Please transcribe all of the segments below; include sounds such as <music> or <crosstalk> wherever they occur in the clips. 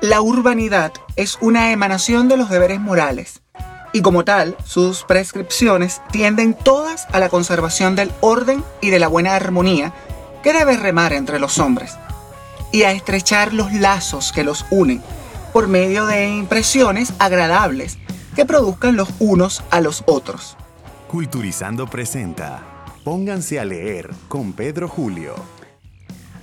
La urbanidad es una emanación de los deberes morales y como tal, sus prescripciones tienden todas a la conservación del orden y de la buena armonía que debe remar entre los hombres y a estrechar los lazos que los unen por medio de impresiones agradables que produzcan los unos a los otros. Culturizando presenta Pónganse a leer con Pedro Julio.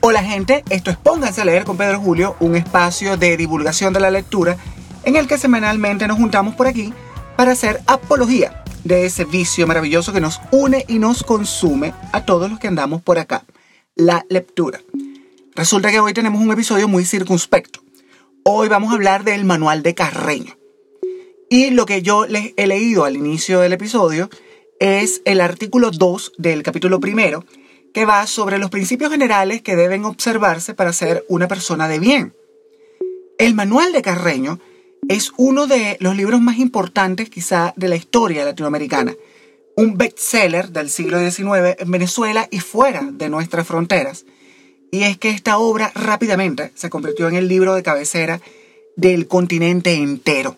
Hola gente, esto es Pónganse a leer con Pedro Julio, un espacio de divulgación de la lectura en el que semanalmente nos juntamos por aquí para hacer apología de ese vicio maravilloso que nos une y nos consume a todos los que andamos por acá, la lectura. Resulta que hoy tenemos un episodio muy circunspecto. Hoy vamos a hablar del manual de Carreño. Y lo que yo les he leído al inicio del episodio es el artículo 2 del capítulo primero, que va sobre los principios generales que deben observarse para ser una persona de bien. El manual de Carreño es uno de los libros más importantes quizá de la historia latinoamericana, un bestseller del siglo XIX en Venezuela y fuera de nuestras fronteras. Y es que esta obra rápidamente se convirtió en el libro de cabecera del continente entero.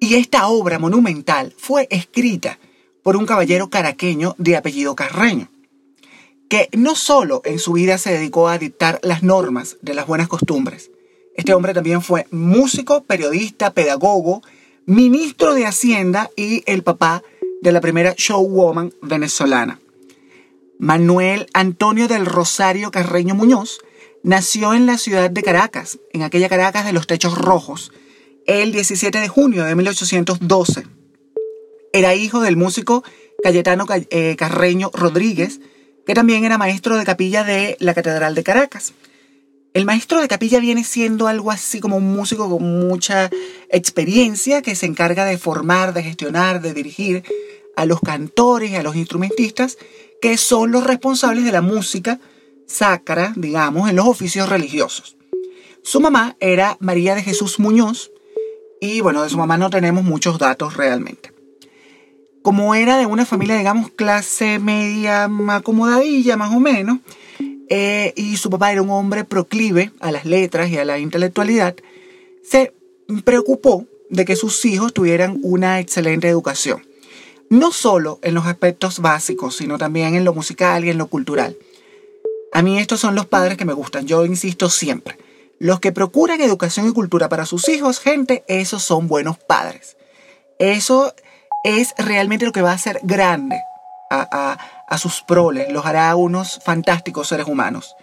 Y esta obra monumental fue escrita por un caballero caraqueño de apellido Carreño que no solo en su vida se dedicó a dictar las normas de las buenas costumbres, este hombre también fue músico, periodista, pedagogo, ministro de Hacienda y el papá de la primera showwoman venezolana. Manuel Antonio del Rosario Carreño Muñoz nació en la ciudad de Caracas, en aquella Caracas de los techos rojos, el 17 de junio de 1812. Era hijo del músico Cayetano eh, Carreño Rodríguez, que también era maestro de capilla de la Catedral de Caracas. El maestro de capilla viene siendo algo así como un músico con mucha experiencia que se encarga de formar, de gestionar, de dirigir a los cantores a los instrumentistas que son los responsables de la música sacra, digamos, en los oficios religiosos. Su mamá era María de Jesús Muñoz y bueno, de su mamá no tenemos muchos datos realmente como era de una familia, digamos, clase media acomodadilla, más o menos, eh, y su papá era un hombre proclive a las letras y a la intelectualidad, se preocupó de que sus hijos tuvieran una excelente educación. No solo en los aspectos básicos, sino también en lo musical y en lo cultural. A mí estos son los padres que me gustan, yo insisto siempre. Los que procuran educación y cultura para sus hijos, gente, esos son buenos padres. Eso es realmente lo que va a hacer grande a, sus proles, los hará unos fantásticos seres humanos.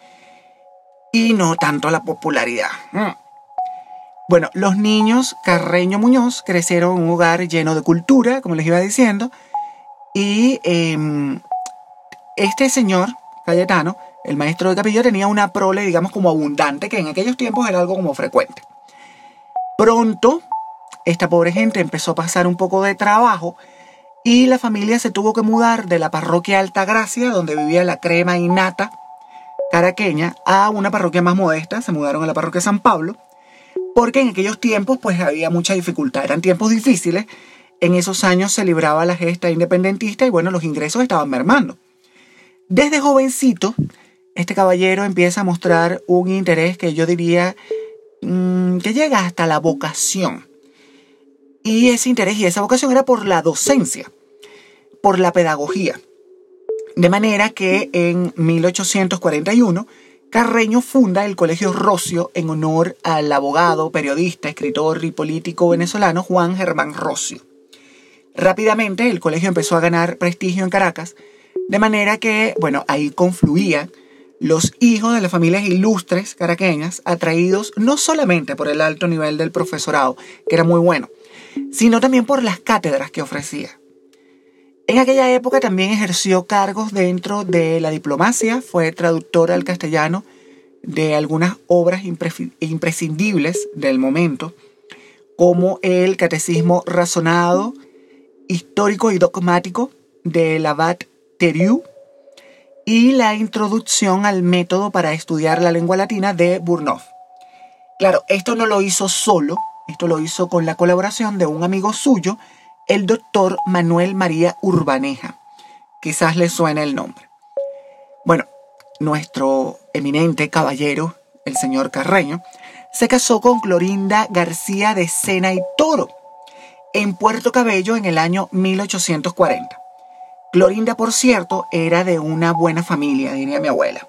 Y no tanto la popularidad. Mm. Bueno, los niños Carreño Muñoz crecieron en un hogar lleno de cultura, como les iba diciendo, y em, este señor, Cayetano, el maestro de capilla, tenía una prole, digamos, como abundante, que en aquellos tiempos era algo como frecuente. Pronto esta pobre gente empezó a pasar un poco de trabajo y la familia se tuvo que mudar de la parroquia Altagracia, donde vivía la crema innata caraqueña, a una parroquia más modesta, se mudaron a la parroquia San Pablo, porque en aquellos tiempos pues había mucha dificultad, eran tiempos difíciles, en esos años se libraba la gesta independentista y bueno, los ingresos estaban mermando. Desde jovencito, este caballero empieza a mostrar un interés que yo diría mm, que llega hasta la vocación y ese interés y esa vocación era por la docencia, por la pedagogía. De manera que en 1841 Carreño funda el Colegio Rocio en honor al abogado, periodista, escritor y político venezolano Juan Germán Rocio. Rápidamente el colegio empezó a ganar prestigio en Caracas, de manera que, bueno, ahí confluían los hijos de las familias ilustres caraqueñas, atraídos no solamente por el alto nivel del profesorado, que era muy bueno, sino también por las cátedras que ofrecía. En aquella época también ejerció cargos dentro de la diplomacia, fue traductor al castellano de algunas obras imprescindibles del momento, como el Catecismo Razonado, Histórico y Dogmático de Abad Theriot y la Introducción al Método para Estudiar la Lengua Latina de Burnouf. Claro, esto no lo hizo solo, esto lo hizo con la colaboración de un amigo suyo, el doctor Manuel María Urbaneja. Quizás le suene el nombre. Bueno, nuestro eminente caballero, el señor Carreño, se casó con Clorinda García de Sena y Toro en Puerto Cabello en el año 1840. Clorinda, por cierto, era de una buena familia, diría mi abuela.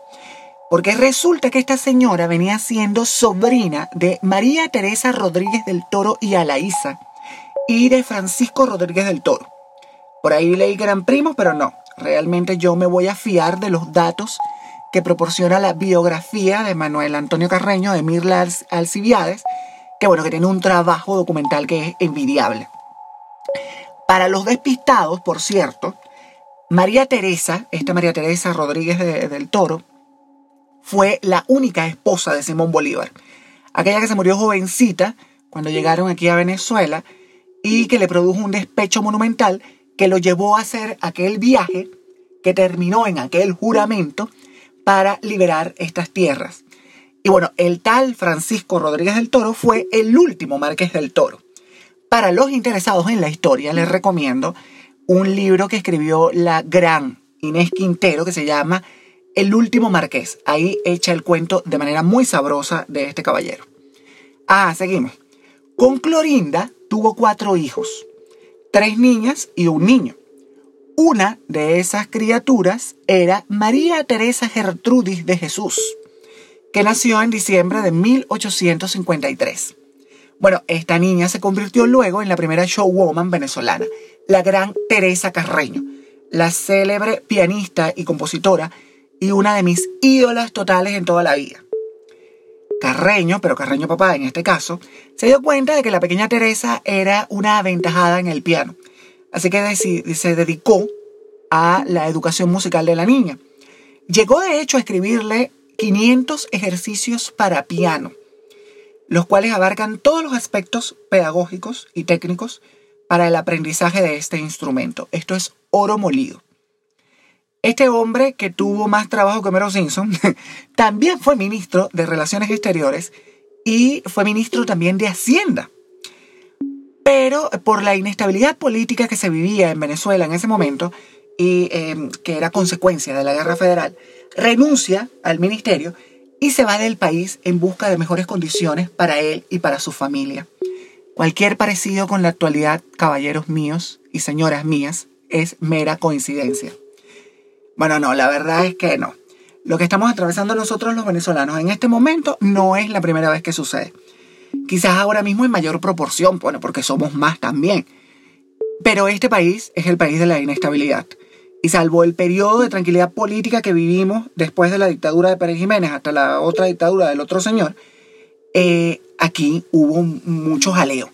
Porque resulta que esta señora venía siendo sobrina de María Teresa Rodríguez del Toro y Alaíza y de Francisco Rodríguez del Toro. Por ahí leí que eran primos, pero no. Realmente yo me voy a fiar de los datos que proporciona la biografía de Manuel Antonio Carreño de Mirla Alcibiades, que bueno, que tiene un trabajo documental que es envidiable. Para los despistados, por cierto, María Teresa, esta María Teresa Rodríguez del Toro, fue la única esposa de Simón Bolívar. Aquella que se murió jovencita cuando llegaron aquí a Venezuela y que le produjo un despecho monumental que lo llevó a hacer aquel viaje que terminó en aquel juramento para liberar estas tierras. Y bueno, el tal Francisco Rodríguez del Toro fue el último marqués del Toro. Para los interesados en la historia, les recomiendo un libro que escribió la gran Inés Quintero que se llama El último marqués. Ahí echa el cuento de manera muy sabrosa de este caballero. Ah, seguimos. Con Clorinda tuvo cuatro hijos, tres niñas y un niño. Una de esas criaturas era María Teresa Gertrudis de Jesús, que nació en diciembre de 1853. Bueno, esta niña se convirtió luego en la primera showwoman venezolana, la gran Teresa Carreño, la célebre pianista y compositora y una de mis ídolas totales en toda la vida. Carreño, pero Carreño papá en este caso, se dio cuenta de que la pequeña Teresa era una aventajada en el piano Así que se dedicó a la educación musical de la niña. Llegó de hecho a escribirle 500 ejercicios para piano, los cuales abarcan todos los aspectos pedagógicos y técnicos para el aprendizaje de este instrumento. Esto es oro molido. Este hombre que tuvo más trabajo que Mero Simpson <laughs> también fue ministro de Relaciones Exteriores y fue ministro también de Hacienda. Pero por la inestabilidad política que se vivía en Venezuela en ese momento, y em, que era consecuencia de la guerra federal, renuncia al ministerio y se va del país en busca de mejores condiciones para él y para su familia. Cualquier parecido con la actualidad, caballeros míos y señoras mías, es mera coincidencia. Bueno, no, la verdad es que no. Lo que estamos atravesando nosotros los venezolanos en este momento no es la primera vez que sucede. Quizás ahora mismo en mayor proporción, bueno, porque somos más también. Pero este país es el país de la inestabilidad. Y salvo el periodo de tranquilidad política que vivimos después de la dictadura de Pérez Jiménez hasta la otra dictadura del otro señor, eh, aquí hubo mucho jaleo.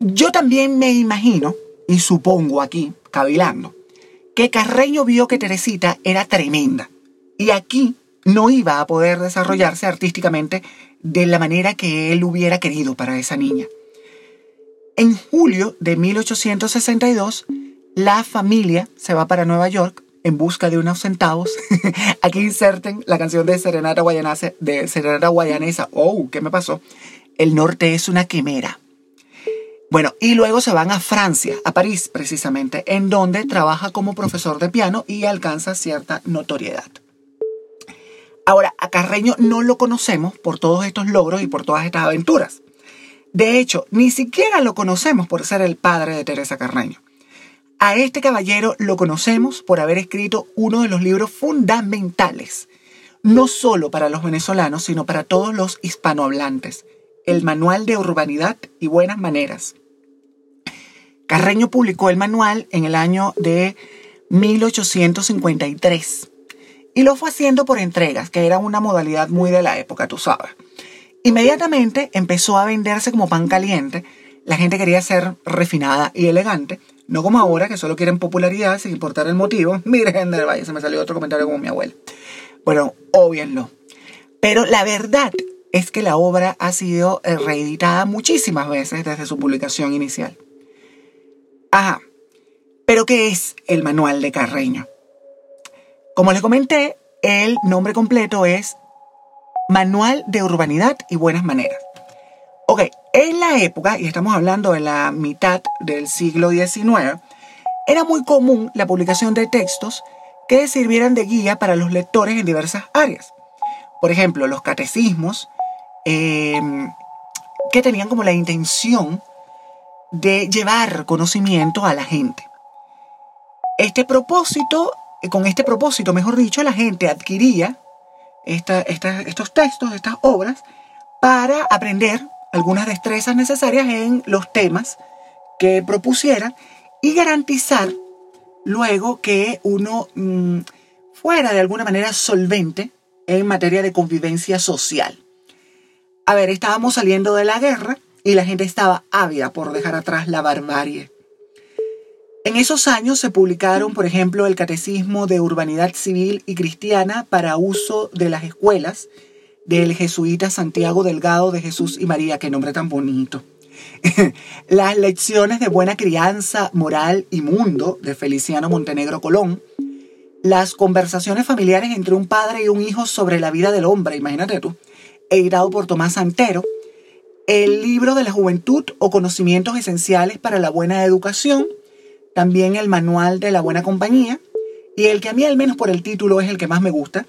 Yo también me imagino, y supongo aquí, cavilando, que Carreño vio que Teresita era tremenda. Y aquí no iba a poder desarrollarse artísticamente de la manera que él hubiera querido para esa niña. En julio de 1862, la familia se va para Nueva York en busca de unos centavos. <laughs> Aquí inserten la canción de Serenata de Serenata Guayanesa. Oh, ¿qué me pasó? El norte es una quimera. Bueno, y luego se van a Francia, a París precisamente, en donde trabaja como profesor de piano y alcanza cierta notoriedad. Ahora, a Carreño no lo conocemos por todos estos logros y por todas estas aventuras. De hecho, ni siquiera lo conocemos por ser el padre de Teresa Carreño. A este caballero lo conocemos por haber escrito uno de los libros fundamentales, no solo para los venezolanos, sino para todos los hispanohablantes, el Manual de Urbanidad y Buenas Maneras. Carreño publicó el manual en el año de 1853 y lo fue haciendo por entregas, que era una modalidad muy de la época, tú sabes. Inmediatamente empezó a venderse como pan caliente. La gente quería ser refinada y elegante, no como ahora que solo quieren popularidad sin importar el motivo. <laughs> Miren, del Valle, se me salió otro comentario como mi abuela. Bueno, obvienlo. Pero la verdad es que la obra ha sido eh, reeditada muchísimas veces desde su publicación inicial. Ajá. Pero ¿qué es el manual de Carreño? Como les comenté, el nombre completo es Manual de Urbanidad y Buenas Maneras. Ok, en la época, y estamos hablando de la mitad del siglo XIX, era muy común la publicación de textos que sirvieran de guía para los lectores en diversas áreas. Por ejemplo, los catecismos, em, que tenían como la intención de llevar conocimiento a la gente. Este propósito, con este propósito, mejor dicho, la gente adquiría estos textos, estas obras, para aprender algunas destrezas necesarias en los temas que propusieran y garantizar luego que uno mm, fuera de alguna manera solvente en materia de convivencia social. A ver, estábamos saliendo de la guerra y la gente estaba ávida por dejar atrás la barbarie. En esos años se publicaron, por ejemplo, el Catecismo de Urbanidad Civil y Cristiana para uso de las escuelas del jesuita Santiago Delgado de Jesús y María, qué nombre tan bonito. <laughs> las lecciones de buena crianza, moral y mundo de Feliciano Montenegro Colón, las conversaciones familiares entre un padre y un hijo sobre la vida del hombre, imagínate tú, editado por Tomás Santero, el libro de la juventud o conocimientos esenciales para la buena educación, también el manual de la buena compañía, y el que a mí al menos por el título es el que más me gusta,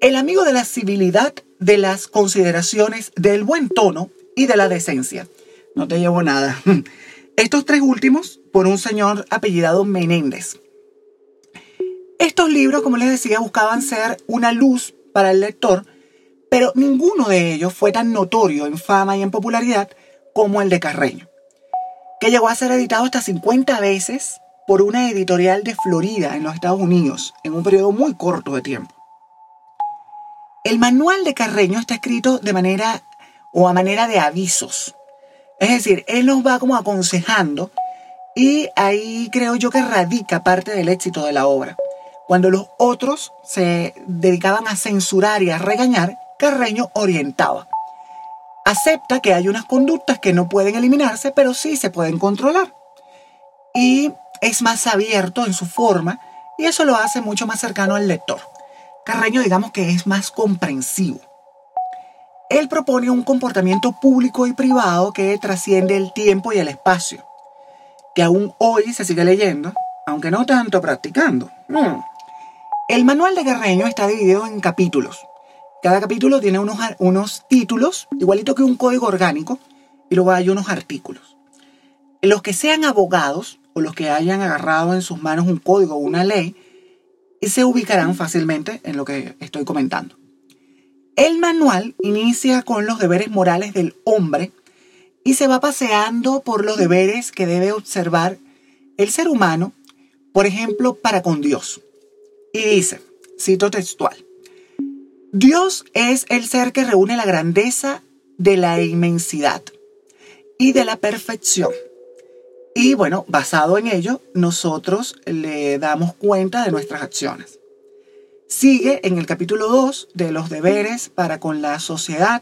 el amigo de la civilidad, de las consideraciones, del buen tono y de la decencia. No te llevo nada. <laughs> Estos tres últimos por un señor apellidado Menéndez. Estos libros, como les decía, buscaban ser una luz para el lector, pero ninguno de ellos fue tan notorio en fama y en popularidad como el de Carreño que llegó a ser editado hasta 50 veces por una editorial de Florida en los Estados Unidos en un periodo muy corto de tiempo. El manual de Carreño está escrito de manera o a manera de avisos. Es decir, él nos va como aconsejando y ahí creo yo que radica parte del éxito de la obra. Cuando los otros se dedicaban a censurar y a regañar, Carreño orientaba acepta que hay unas conductas que no pueden eliminarse, pero sí se pueden controlar. Y es más abierto en su forma y eso lo hace mucho más cercano al lector. Carreño digamos que es más comprensivo. Él propone un comportamiento público y privado que trasciende el tiempo y el espacio, que aún hoy se sigue leyendo, aunque no tanto practicando. Mm. El manual de Carreño está dividido en capítulos, cada capítulo tiene unos, unos títulos, igualito que un código orgánico, y luego hay unos artículos. Los que sean abogados o los que hayan agarrado en sus manos un código o una ley, se ubicarán fácilmente en lo que estoy comentando. El manual inicia con los deberes morales del hombre y se va paseando por los deberes que debe observar el ser humano, por ejemplo, para con Dios. Y dice, cito textual, Dios es el ser que reúne la grandeza de la inmensidad y de la perfección. Y bueno, basado en ello, nosotros le damos cuenta de nuestras acciones. Sigue en el capítulo 2 de los deberes para con la sociedad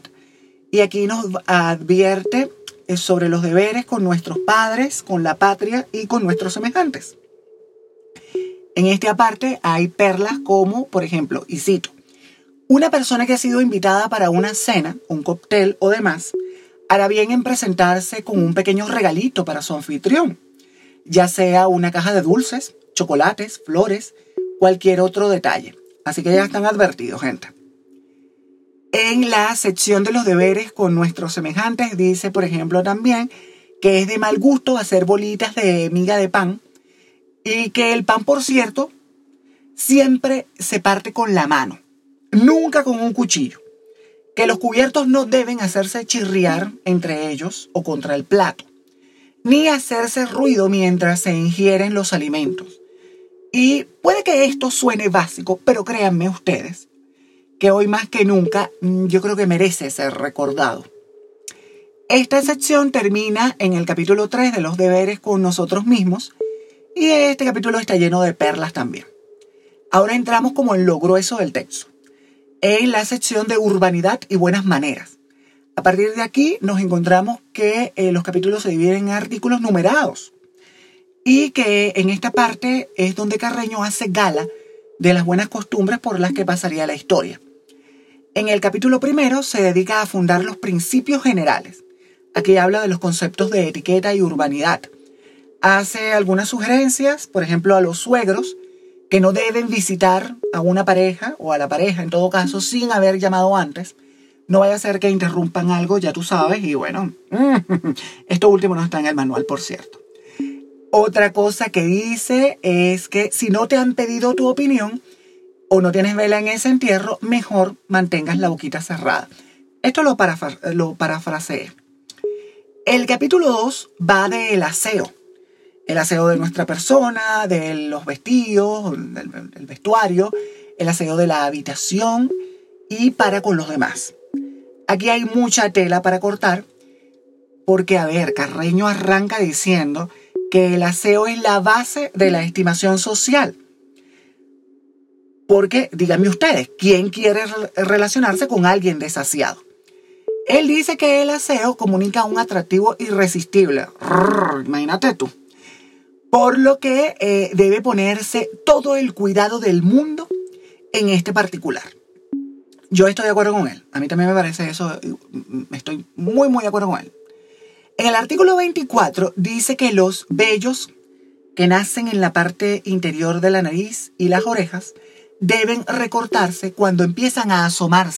y aquí nos advierte eh, sobre los deberes con nuestros padres, con la patria y con nuestros semejantes. En esta parte hay perlas como, por ejemplo, y cito, una persona que ha sido invitada para una cena, un cóctel o demás, hará bien en presentarse con un pequeño regalito para su anfitrión, ya sea una caja de dulces, chocolates, flores, cualquier otro detalle. Así que ya están advertidos, gente. En la sección de los deberes con nuestros semejantes dice, por ejemplo, también que es de mal gusto hacer bolitas de miga de pan y que el pan, por cierto, siempre se parte con la mano nunca con un cuchillo. Que los cubiertos no deben hacerse chirriar entre ellos o contra el plato, ni hacerse ruido mientras se ingieren los alimentos. Y puede que esto suene básico, pero créanme ustedes que hoy más que nunca mm, yo creo que merece ser recordado. Esta sección termina en el capítulo 3 de los deberes con nosotros mismos y este capítulo está lleno de perlas también. Ahora entramos como en lo grueso del texto. En la sección de urbanidad y buenas maneras. A partir de aquí nos encontramos que eh, los capítulos se dividen en artículos numerados y que en esta parte es donde Carreño hace gala de las buenas costumbres por las que pasaría la historia. En el capítulo primero se dedica a fundar los principios generales. Aquí habla de los conceptos de etiqueta y urbanidad. Hace algunas sugerencias, por ejemplo, a los suegros, que no deben visitar a una pareja o a la pareja, en todo caso, sin haber llamado antes. No vaya a ser que interrumpan algo, ya tú sabes, y bueno, <laughs> esto último no está en el manual, por cierto. Otra cosa que dice es que si no te han pedido tu opinión o no tienes vela en ese entierro, mejor mantengas la boquita cerrada. Esto lo, lo parafraseé. El capítulo 2 va del aseo. El aseo de nuestra persona, de los vestidos, del vestuario, el aseo de la habitación y para con los demás. Aquí hay mucha tela para cortar porque, a ver, Carreño arranca diciendo que el aseo es la base de la estimación social. Porque, díganme ustedes, ¿quién quiere relacionarse con alguien desasiado? Él dice que el aseo comunica un atractivo irresistible. imagínate tú. Por lo que eh, debe ponerse todo el cuidado del mundo en este particular. Yo estoy de acuerdo con él. A mí también me parece eso. Estoy muy, muy de acuerdo con él. En el artículo 24 dice que los vellos que nacen en la parte interior de la nariz y las orejas deben recortarse cuando empiezan a asomarse.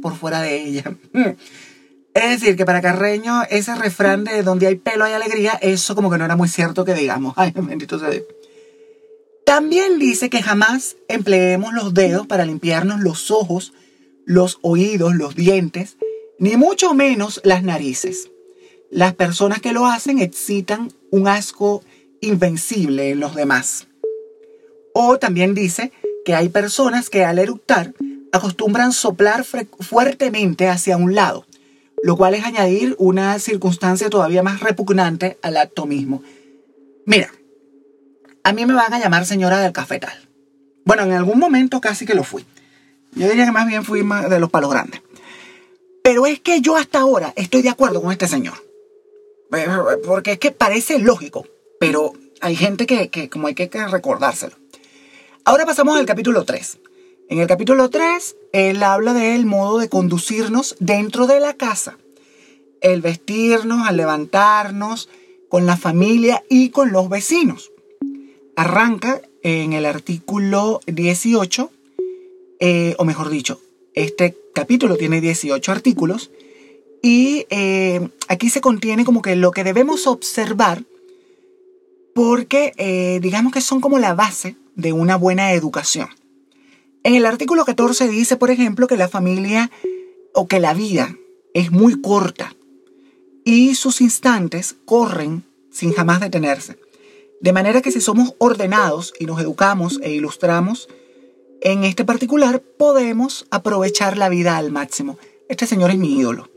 Por fuera de ella. <laughs> Es decir, que para Carreño, ese refrán de donde hay pelo hay alegría, eso como que no era muy cierto que digamos. <laughs> Ay, bendito sea Dios. También dice que jamás empleemos los dedos para limpiarnos los ojos, los oídos, los dientes ni mucho menos las narices. Las personas que lo hacen excitan un asco invencible en los demás. O también dice que hay personas que al eructar acostumbran soplar fuertemente hacia un lado, lo cual es añadir una circunstancia todavía más repugnante al acto mismo. Mira, a mí me van a llamar señora del cafetal. Bueno, en algún momento casi que lo fui. Yo diría que más bien fui de los palos grandes. Pero es que yo hasta ahora estoy de acuerdo con este señor. Porque es que parece lógico, pero hay gente que, como hay que, recordárselo. Ahora pasamos al capítulo 3. En el capítulo 3, él habla del modo de conducirnos dentro de la casa. El vestirnos, al levantarnos, con la familia y con los vecinos. Arranca en el artículo 18, eh, o mejor dicho, este capítulo tiene 18 artículos y eh, aquí se contiene como que lo que debemos observar porque eh, digamos que son como la base de una buena educación. En el artículo 14 dice, por ejemplo, que la familia o que la vida es muy corta y sus instantes corren sin jamás detenerse. De manera que si somos ordenados y nos educamos e ilustramos, en este particular podemos aprovechar la vida al máximo. Este señor es mi ídolo.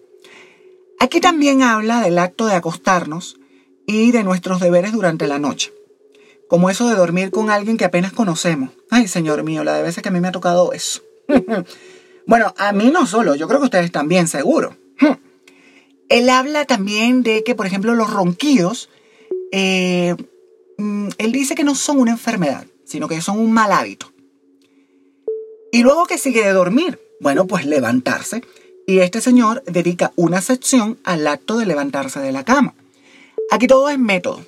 Aquí también habla del acto de acostarnos y de nuestros deberes durante la noche. Como eso de dormir con alguien que apenas conocemos. Ay, señor mío, la de veces que a mí me ha tocado eso. <laughs> bueno, a mí no solo, yo creo que ustedes también, seguro. <laughs> él habla también de que, por ejemplo, los ronquidos, eh, mm, él dice que no son una enfermedad, sino que son un mal hábito. Y luego que sigue de dormir, bueno, pues levantarse. Y este señor dedica una sección al acto de levantarse de la cama. Aquí todo es método.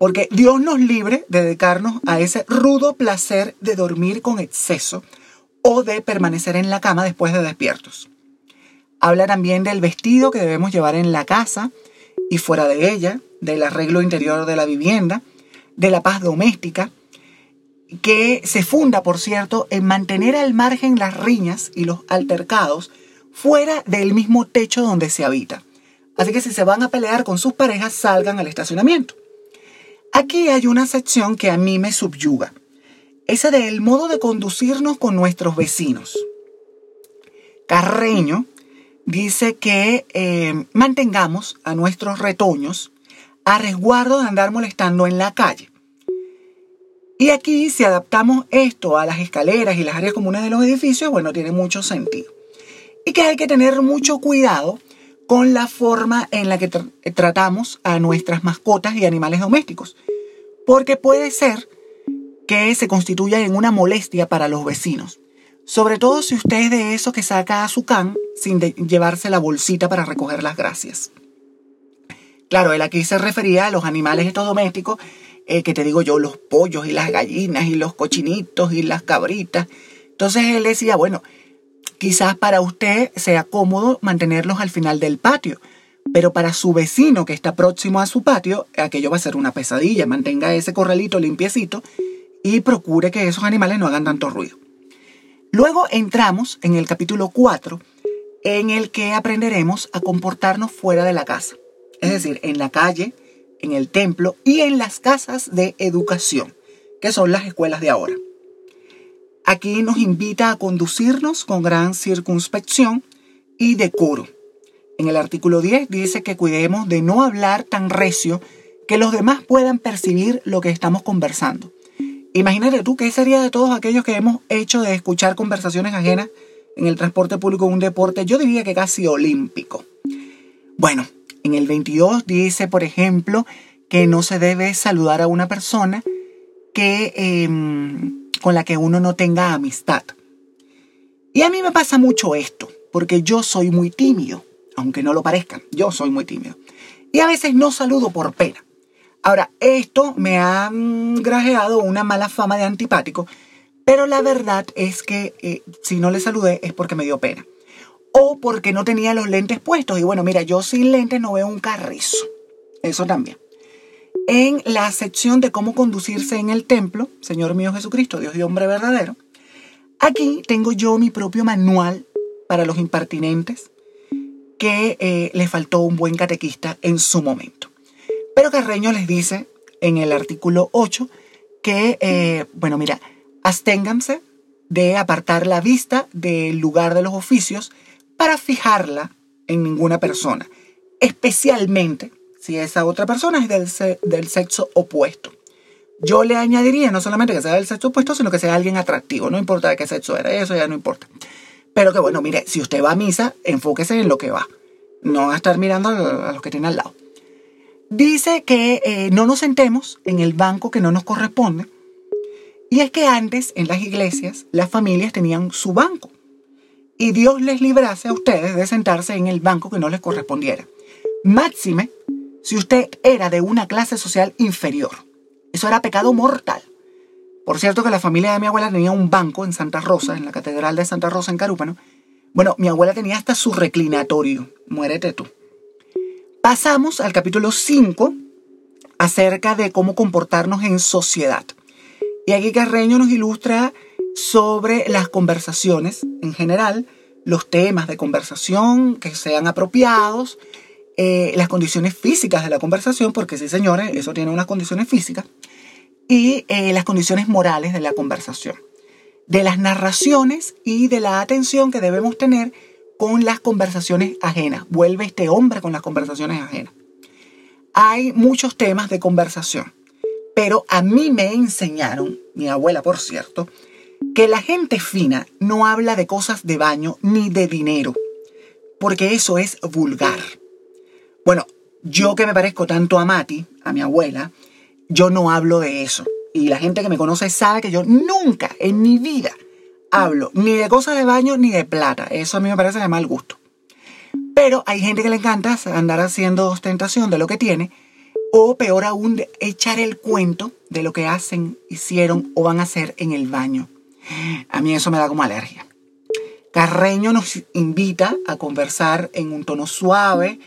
Porque Dios nos libre de dedicarnos a ese rudo placer de dormir con exceso o de permanecer en la cama después de despiertos. Habla también del vestido que debemos llevar en la casa y fuera de ella, del arreglo interior de la vivienda, de la paz doméstica, que se funda, por cierto, en mantener al margen las riñas y los altercados fuera del mismo techo donde se habita. Así que si se van a pelear con sus parejas, salgan al estacionamiento. Aquí hay una sección que a mí me subyuga. Esa del modo de conducirnos con nuestros vecinos. Carreño dice que eh, mantengamos a nuestros retoños a resguardo de andar molestando en la calle. Y aquí, si adaptamos esto a las escaleras y las áreas comunes de los edificios, bueno, tiene mucho sentido. Y que hay que tener mucho cuidado con la forma en la que tratamos a nuestras mascotas y animales domésticos. Porque puede ser que se constituya en una molestia para los vecinos. Sobre todo si usted es de esos que saca a su can sin llevarse la bolsita para recoger las gracias. Claro, él aquí se refería a los animales estos domésticos, eh, que te digo yo, los pollos y las gallinas y los cochinitos y las cabritas. Entonces él decía, bueno, Quizás para usted sea cómodo mantenerlos al final del patio, pero para su vecino que está próximo a su patio, aquello va a ser una pesadilla. Mantenga ese corralito limpiecito y procure que esos animales no hagan tanto ruido. Luego entramos en el capítulo 4, en el que aprenderemos a comportarnos fuera de la casa, es decir, en la calle, en el templo y en las casas de educación, que son las escuelas de ahora. Aquí nos invita a conducirnos con gran circunspección y decoro. En el artículo 10 dice que cuidemos de no hablar tan recio que los demás puedan percibir lo que estamos conversando. Imagínate tú qué sería de todos aquellos que hemos hecho de escuchar conversaciones ajenas en el transporte público un deporte, yo diría que casi olímpico. Bueno, en el 22 dice, por ejemplo, que no se debe saludar a una persona que em, con la que uno no tenga amistad. Y a mí me pasa mucho esto, porque yo soy muy tímido, aunque no lo parezca, yo soy muy tímido. Y a veces no saludo por pena. Ahora, esto me ha mm, grajeado una mala fama de antipático, pero la verdad es que eh, si no le saludé es porque me dio pena. O porque no tenía los lentes puestos. Y bueno, mira, yo sin lentes no veo un carrizo. Eso también en la sección de cómo conducirse en el templo, Señor mío Jesucristo, Dios y hombre verdadero. Aquí tengo yo mi propio manual para los impertinentes que eh, le faltó un buen catequista en su momento. Pero Carreño les dice en el artículo 8 que, eh, bueno, mira, absténganse de apartar la vista del lugar de los oficios para fijarla en ninguna persona, especialmente si esa otra persona es del, del sexo opuesto. Yo le añadiría no solamente que sea del sexo opuesto, sino que sea alguien atractivo. No importa de qué sexo era, eso ya no importa. Pero que bueno, mire, si usted va a misa, enfóquese en lo que va. No a estar mirando a los que tiene al lado. Dice que eh, no nos sentemos en el banco que no nos corresponde. Y es que antes en las iglesias las familias tenían su banco. Y Dios les librase a ustedes de sentarse en el banco que no les correspondiera. Máxime si usted era de una clase social inferior. Eso era pecado mortal. Por cierto que la familia de mi abuela tenía un banco en Santa Rosa, en la Catedral de Santa Rosa en Carúpano. Bueno, mi abuela tenía hasta su reclinatorio. Muérete tú. Pasamos al capítulo 5 acerca de cómo comportarnos en sociedad. Y aquí Carreño nos ilustra sobre las conversaciones en general, los temas de conversación que sean apropiados, eh, las condiciones físicas de la conversación, porque sí, señores, eso tiene unas condiciones físicas, y eh, las condiciones morales de la conversación, de las narraciones y de la atención que debemos tener con las conversaciones ajenas. Vuelve este hombre con las conversaciones ajenas. Hay muchos temas de conversación, pero a mí me enseñaron, mi abuela por cierto, que la gente fina no habla de cosas de baño ni de dinero, porque eso es vulgar. Bueno, yo que me parezco tanto a Mati, a mi abuela, yo no hablo de eso. Y la gente que me conoce sabe que yo nunca en mi vida hablo ni de cosas de baño ni de plata. Eso a mí me parece de mal gusto. Pero hay gente que le encanta andar haciendo ostentación de lo que tiene, o peor aún, echar el cuento de lo que hacen, hicieron o van a hacer en el baño. A mí eso me da como alergia. Carreño nos invita a conversar en un tono suave,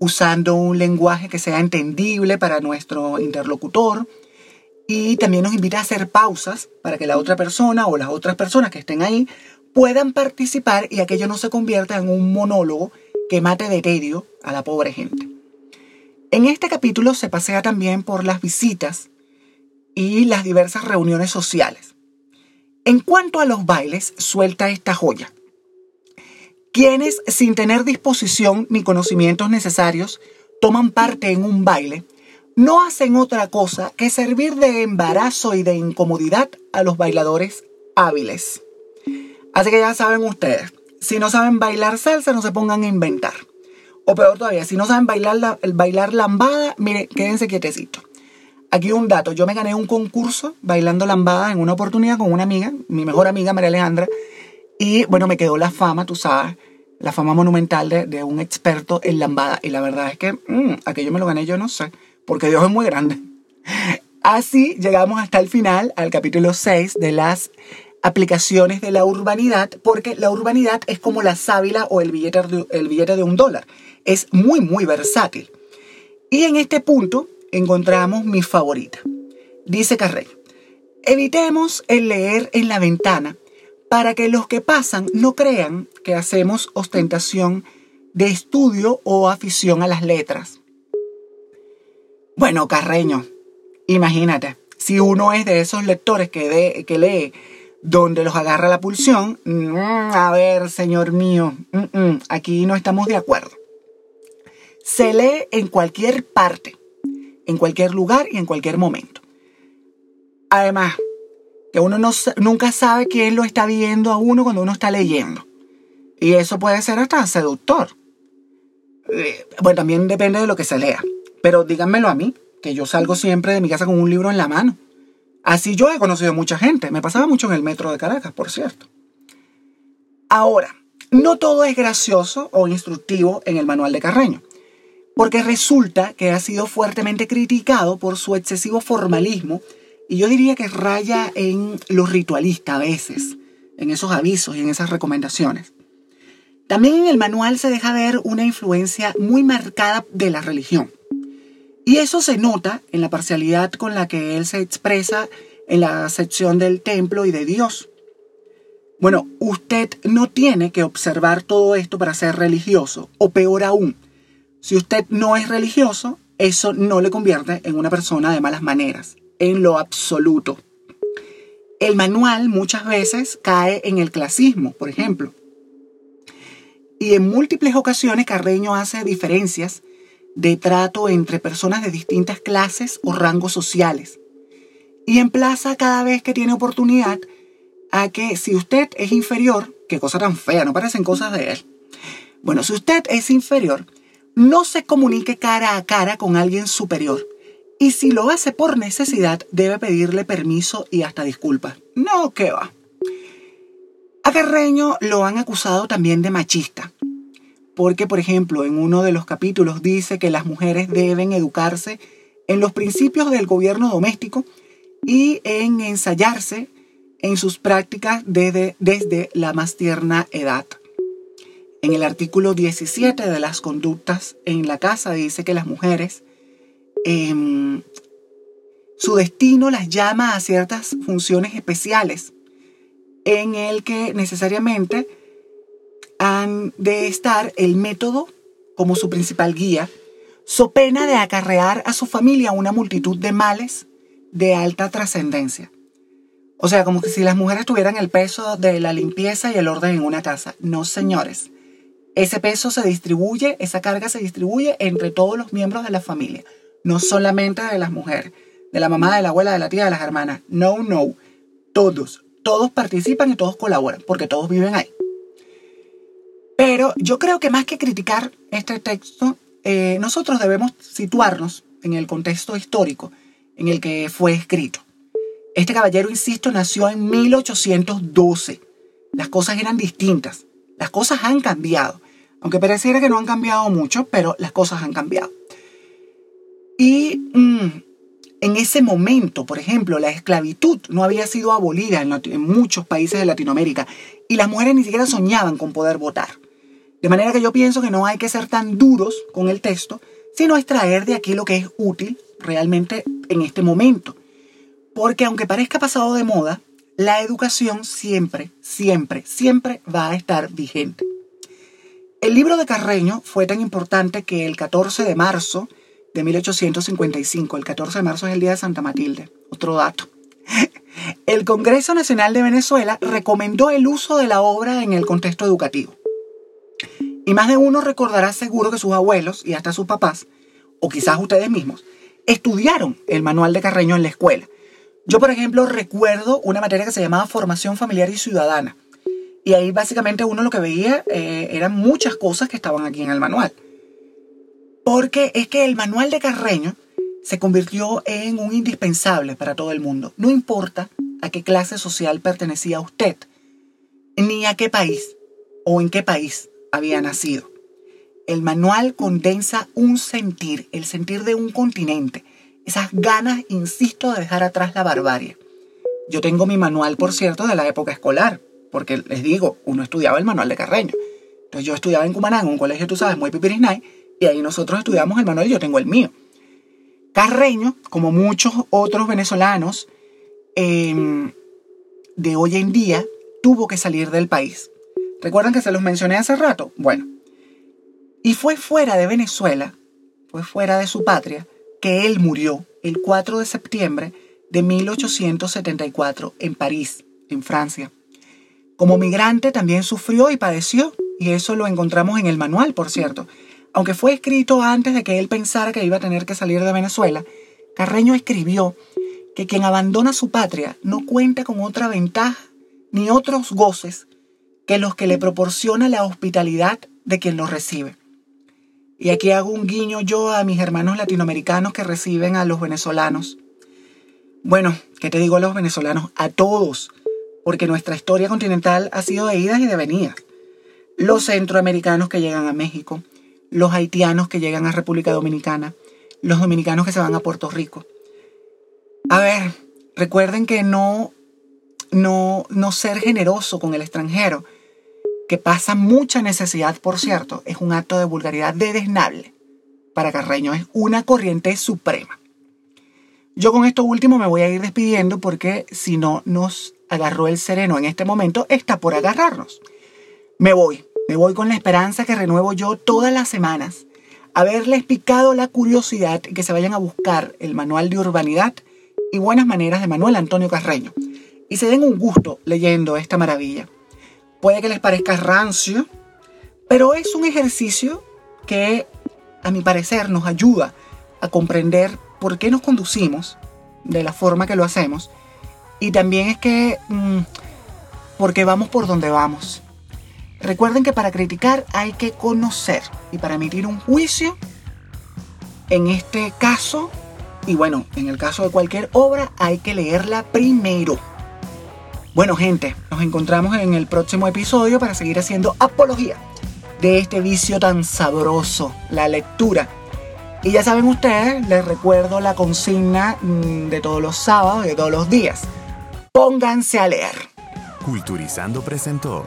usando un lenguaje que sea entendible para nuestro interlocutor y también nos invita a hacer pausas para que la otra persona o las otras personas que estén ahí puedan participar y aquello no se convierta en un monólogo que mate de tedio a la pobre gente. En este capítulo se pasea también por las visitas y las diversas reuniones sociales. En cuanto a los bailes, suelta esta joya. Quienes, sin tener disposición ni conocimientos necesarios, toman parte en un baile, no hacen otra cosa que servir de embarazo y de incomodidad a los bailadores hábiles. Así que ya saben ustedes, si no saben bailar salsa, no se pongan a inventar. O peor todavía, si no saben bailar, bailar lambada, miren, quédense quietecitos. Aquí un dato, yo me gané un concurso bailando lambada en una oportunidad con una amiga, mi mejor amiga María Alejandra, y bueno, me quedó la fama, tú sabes, la fama monumental de, un experto en lambada. Y la verdad es que mm, aquello me lo gané yo no sé, porque Dios es muy grande. <laughs> Así llegamos hasta el final, al capítulo 6 de las aplicaciones de la urbanidad, porque la urbanidad es como la sábila o el billete de, el billete de un dólar. Es muy, muy versátil. Y en este punto encontramos mi favorita. Dice Carrey, evitemos el leer en la ventana para que los que pasan no crean que hacemos ostentación de estudio o afición a las letras. Bueno, Carreño, imagínate, si uno es de esos lectores que, que lee donde los agarra la pulsión, mm, a ver, señor mío, aquí no estamos de acuerdo. Se lee en cualquier parte, en cualquier lugar y en cualquier momento. Además, que uno no, nunca sabe quién lo está viendo a uno cuando uno está leyendo. Y eso puede ser hasta seductor. Eh, bueno, también depende de lo que se lea. Pero díganmelo a mí, que yo salgo siempre de mi casa con un libro en la mano. Así yo he conocido mucha gente. Me pasaba mucho en el metro de Caracas, por cierto. Ahora, no todo es gracioso o instructivo en el manual de Carreño porque resulta que ha sido fuertemente criticado por su excesivo formalismo y yo diría que raya en lo ritualista a veces, en esos avisos y en esas recomendaciones. También en el manual se deja ver una influencia muy marcada de la religión. Y eso se nota en la parcialidad con la que él se expresa en la sección del templo y de Dios. Bueno, usted no tiene que observar todo esto para ser religioso, o peor aún, si usted no es religioso, eso no le convierte en una persona de malas maneras, en lo absoluto. El manual muchas veces cae en el clasismo, por ejemplo. Y en múltiples ocasiones Carreño hace diferencias de trato entre personas de distintas clases o rangos sociales. Y emplaza cada vez que tiene oportunidad a que si usted es inferior, qué cosa tan fea, no parecen cosas de él. Bueno, si usted es inferior, no se comunique cara a cara con alguien superior. Y si lo hace por necesidad, debe pedirle permiso y hasta disculpas. No, ¿qué va? A Carreño lo han acusado también de machista. Porque, por ejemplo, en uno de los capítulos dice que las mujeres deben educarse en los principios del gobierno doméstico y en ensayarse en sus prácticas desde, desde la más tierna edad. En el artículo 17 de las conductas en la casa dice que las mujeres, em, su destino las llama a ciertas funciones especiales en el que necesariamente han de estar el método como su principal guía, so pena de acarrear a su familia una multitud de males de alta trascendencia. O sea, como que si las mujeres tuvieran el peso de la limpieza y el orden en una casa. No, señores ese peso se distribuye, esa carga se distribuye entre todos los miembros de la familia, no solamente de las mujeres, de la mamá, de la abuela, de la tía, de las hermanas. No, no, todos, todos participan y todos colaboran, porque todos viven ahí. Pero yo creo que más que criticar este texto, eh, nosotros debemos situarnos en el contexto histórico en el que fue escrito. Este caballero, insisto, nació en 1812. Las cosas eran distintas. Las cosas han cambiado. Aunque pareciera que no han cambiado mucho, pero las cosas han cambiado. Y mm, en ese momento, por ejemplo, la esclavitud no había sido abolida en, en muchos países de Latinoamérica y las mujeres ni siquiera soñaban con poder votar. De manera que yo pienso que no hay que ser tan duros con el texto, sino extraer de aquí lo que es útil realmente en este momento. Porque aunque parezca pasado de moda, la educación siempre, siempre, siempre va a estar vigente. El libro de Carreño fue tan importante que el 14 de marzo de 1855, el 14 de marzo es el día de Santa Matilde, otro dato, <laughs> el Congreso Nacional de Venezuela recomendó el uso de la obra en el contexto educativo. Y más de uno recordará seguro que sus abuelos y hasta sus papás, o quizás ustedes mismos, estudiaron el manual de Carreño en la escuela. Yo, por ejemplo, recuerdo una materia que se llamaba Formación Familiar y Ciudadana. Y ahí básicamente uno lo que veía eh, eran muchas cosas que estaban aquí en el manual. Porque es que el manual de Carreño se convirtió en un indispensable para todo el mundo. No importa a qué clase social pertenecía usted, ni a qué país o en qué país había nacido. El manual condensa un sentir, el sentir de un continente, esas ganas, insisto, de dejar atrás la barbarie. Yo tengo mi manual, por cierto, de la época escolar, porque les digo, uno estudiaba el manual de Carreño. Entonces yo estudiaba en Cumaná, en un colegio, tú sabes, muy pipirisnay, y ahí nosotros estudiamos el manual y yo tengo el mío. Carreño, como muchos otros venezolanos em, de hoy en día, tuvo que salir del país. ¿Recuerdan que se los mencioné hace rato? Bueno, y fue fuera de Venezuela, fue fuera de su patria, que él murió el 4 de septiembre de 1874 en París, en Francia. Como migrante también sufrió y padeció, y eso lo encontramos en el manual, por cierto. Aunque fue escrito antes de que él pensara que iba a tener que salir de Venezuela, Carreño escribió que quien abandona su patria no cuenta con otra ventaja ni otros goces que los que le proporciona la hospitalidad de quien lo recibe. Y aquí hago un guiño yo a mis hermanos latinoamericanos que reciben a los venezolanos. Bueno, ¿qué te digo a los venezolanos? A todos, porque nuestra historia continental ha sido de idas y de venidas. Los centroamericanos que llegan a México, los haitianos que llegan a República Dominicana, los dominicanos que se van a Puerto Rico. A ver, recuerden que no, no, no ser generoso con el extranjero que pasa mucha necesidad, por cierto, es un acto de vulgaridad desnable. Para Carreño es una corriente suprema. Yo con esto último me voy a ir despidiendo porque si no nos agarró el sereno en este momento, está por agarrarnos. Me voy, me voy con la esperanza que renuevo yo todas las semanas, haberles picado la curiosidad y que se vayan a buscar el manual de urbanidad y buenas maneras de Manuel Antonio Carreño y se den un gusto leyendo esta maravilla. Puede que les parezca rancio, pero es un ejercicio que, a mi parecer, nos ayuda a comprender por qué nos conducimos de la forma que lo hacemos. Y también es que, mm, porque vamos por donde vamos. Recuerden que para criticar hay que conocer y para emitir un juicio, en este caso, y bueno, en el caso de cualquier obra, hay que leerla primero. Bueno, gente, nos encontramos en el próximo episodio para seguir haciendo apología de este vicio tan sabroso, la lectura. Y ya saben ustedes, les recuerdo la consigna mm, de todos los sábados, de todos los días. Pónganse a leer. Culturizando presentó.